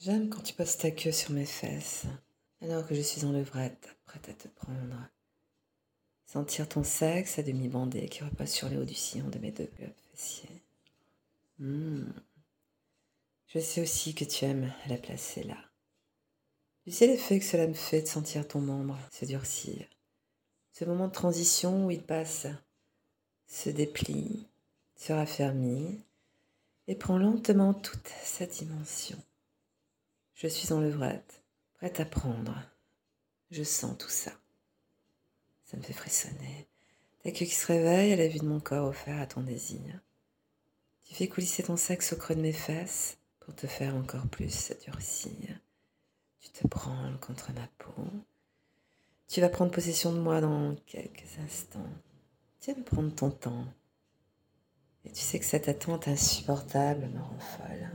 J'aime quand tu poses ta queue sur mes fesses, alors que je suis en levrette, prête à te prendre. Sentir ton sexe à demi bandé qui repose sur le haut du sillon de mes deux globes fessiers. Hmm. Je sais aussi que tu aimes la placer là. Tu sais l'effet que cela me fait de sentir ton membre se durcir. Ce moment de transition où il passe, se déplie, se raffermit et prend lentement toute sa dimension. Je suis en levrette, prête à prendre. Je sens tout ça. Ça me fait frissonner. Ta queue qui se réveille à la vue de mon corps offert à ton désir. Tu fais coulisser ton sexe au creux de mes fesses pour te faire encore plus durcir. Tu te branles contre ma peau. Tu vas prendre possession de moi dans quelques instants. Tu vas prendre ton temps. Et tu sais que cette attente insupportable me rend folle.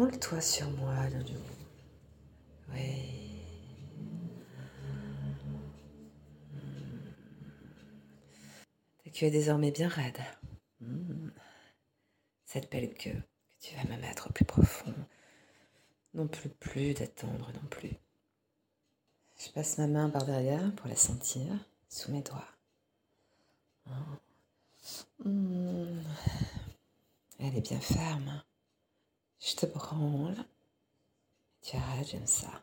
Prends le toit sur moi, Loulou. Oui. Ta queue est désormais bien raide. Hmm. Cette belle queue que tu vas me mettre au plus profond. Non plus plus d'attendre non plus. Je passe ma main par derrière pour la sentir sous mes doigts. Hmm. Elle est bien ferme. Je te branle. Tu arrêtes, j'aime ça.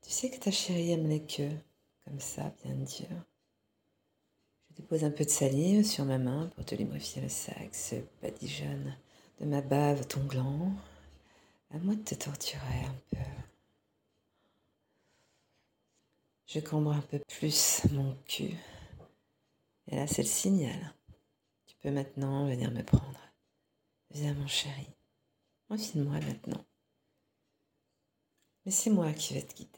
Tu sais que ta chérie aime les queues, comme ça, bien dur. Je dépose un peu de salive sur ma main pour te lubrifier le sexe, badigeonne de ma bave ton gland. À moi de te torturer un peu. Je cambre un peu plus mon cul. Et là, c'est le signal. Tu peux maintenant venir me prendre. Viens, mon chéri. Enfile-moi maintenant. Mais c'est moi qui vais te guider.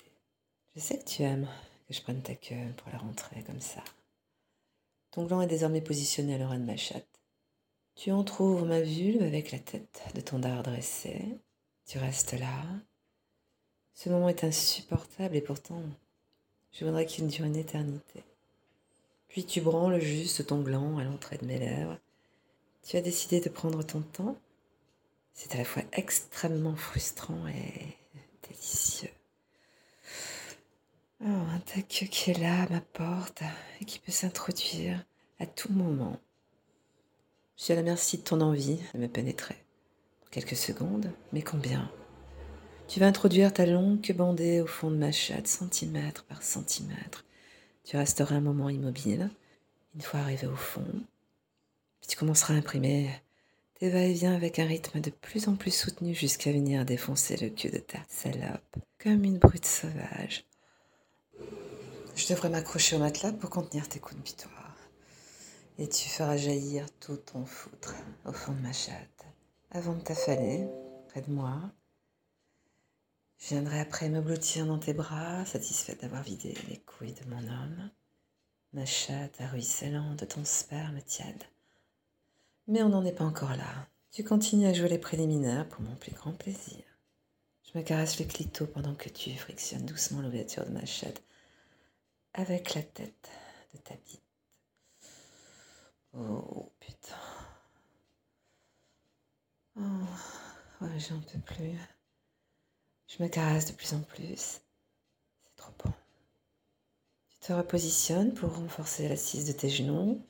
Je sais que tu aimes que je prenne ta queue pour la rentrer comme ça. Ton gland est désormais positionné à l'oreille de ma chatte. Tu entr'ouvres ma vulve avec la tête de ton dard dressé. Tu restes là. Ce moment est insupportable et pourtant, je voudrais qu'il dure une éternité. Puis tu branles juste ton gland à l'entrée de mes lèvres. Tu as décidé de prendre ton temps c'est à la fois extrêmement frustrant et délicieux. Oh, un tac qui est là à ma porte et qui peut s'introduire à tout moment. Je suis à la merci de ton envie de me pénétrer. Quelques secondes, mais combien? Tu vas introduire ta longue bandée au fond de ma chatte, centimètre par centimètre. Tu resteras un moment immobile. Une fois arrivé au fond, tu commenceras à imprimer et va-et-vient avec un rythme de plus en plus soutenu jusqu'à venir défoncer le cul de ta salope, comme une brute sauvage. Je devrais m'accrocher au matelas pour contenir tes coups de bitoire. Et tu feras jaillir tout ton foutre au fond de ma chatte. Avant de t'affaler, près de moi, je viendrai après me blottir dans tes bras, satisfaite d'avoir vidé les couilles de mon homme. Ma chatte ruisselant de ton sperme tiède. Mais on n'en est pas encore là. Tu continues à jouer les préliminaires pour mon plus grand plaisir. Je me caresse le clito pendant que tu frictionnes doucement l'ouverture de ma chatte avec la tête de ta bite. Oh putain. Oh, ouais, j'en peux plus. Je me caresse de plus en plus. C'est trop bon. Tu te repositionnes pour renforcer l'assise de tes genoux.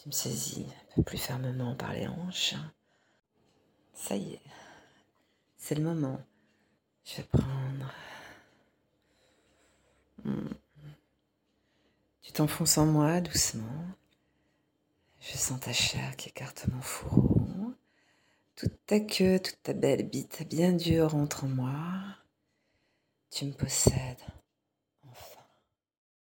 Tu me saisis un peu plus fermement par les hanches. Ça y est, c'est le moment. Je vais prendre. Hmm. Tu t'enfonces en moi doucement. Je sens ta chair qui écarte mon fourreau. Toute ta queue, toute ta belle bite bien dure entre en moi. Tu me possèdes.